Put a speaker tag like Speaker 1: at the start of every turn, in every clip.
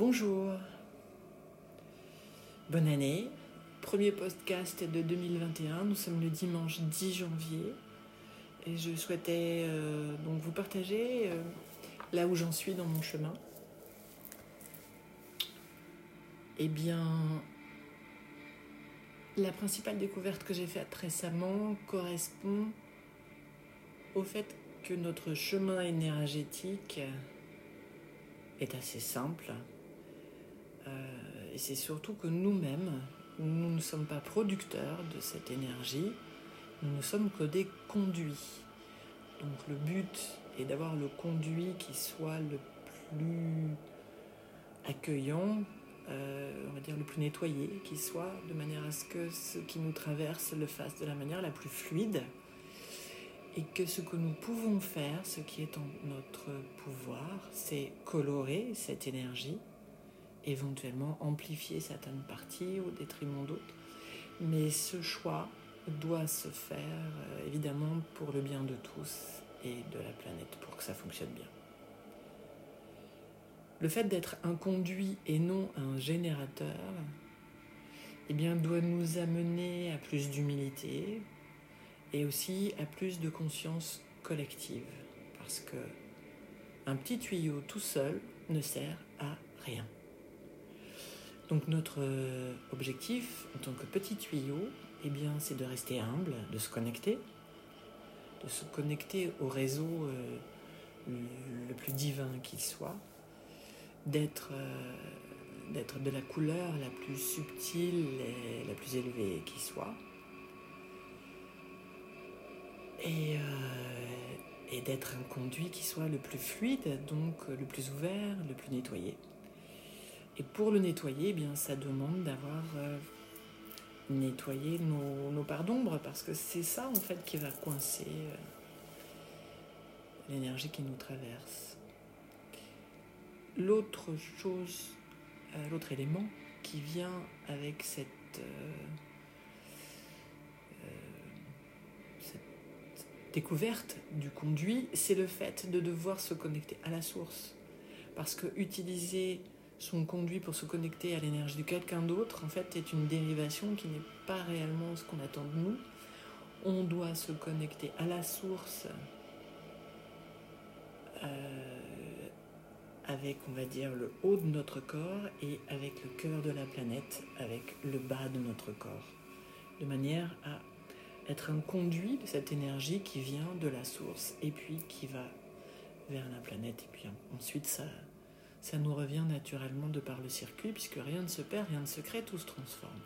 Speaker 1: Bonjour, bonne année, premier podcast de 2021, nous sommes le dimanche 10 janvier et je souhaitais euh, donc vous partager euh, là où j'en suis dans mon chemin. Eh bien, la principale découverte que j'ai faite récemment correspond au fait que notre chemin énergétique est assez simple. Euh, et c'est surtout que nous-mêmes, nous ne sommes pas producteurs de cette énergie, nous ne sommes que des conduits. Donc le but est d'avoir le conduit qui soit le plus accueillant, euh, on va dire le plus nettoyé, qui soit de manière à ce que ce qui nous traverse le fasse de la manière la plus fluide et que ce que nous pouvons faire, ce qui est en notre pouvoir, c'est colorer cette énergie, éventuellement amplifier certaines parties au détriment d'autres. Mais ce choix doit se faire euh, évidemment pour le bien de tous et de la planète, pour que ça fonctionne bien. Le fait d'être un conduit et non un générateur, eh bien, doit nous amener à plus d'humilité, et aussi à plus de conscience collective. Parce que un petit tuyau tout seul ne sert à rien. Donc notre euh, objectif en tant que petit tuyau, eh bien, c'est de rester humble, de se connecter, de se connecter au réseau euh, le plus divin qu'il soit, d'être euh, d'être de la couleur la plus subtile et la plus élevée qui soit, et d'être un conduit qui soit le plus fluide, donc le plus ouvert, le plus nettoyé. Et pour le nettoyer, eh bien, ça demande d'avoir euh, nettoyé nos, parts d'ombre, parce que c'est ça en fait qui va coincer euh, l'énergie qui nous traverse. L'autre chose, euh, l'autre élément qui vient avec cette découverte du conduit, c'est le fait de devoir se connecter à la source. Parce que utiliser son conduit pour se connecter à l'énergie de quelqu'un d'autre, en fait, est une dérivation qui n'est pas réellement ce qu'on attend de nous. On doit se connecter à la source euh, avec, on va dire, le haut de notre corps et avec le cœur de la planète, avec le bas de notre corps, de manière à être un conduit de cette énergie qui vient de la source et puis qui va vers la planète. Et puis ensuite, ça, ça nous revient naturellement de par le circuit, puisque rien ne se perd, rien ne se crée, tout se transforme.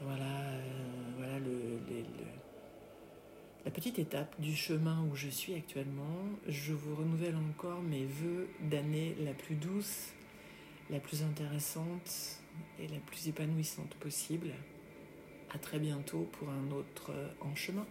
Speaker 1: Voilà, euh, voilà la petite étape du chemin où je suis actuellement. Je vous renouvelle encore mes voeux d'année la plus douce, la plus intéressante et la plus épanouissante possible. À très bientôt pour un autre euh, En chemin.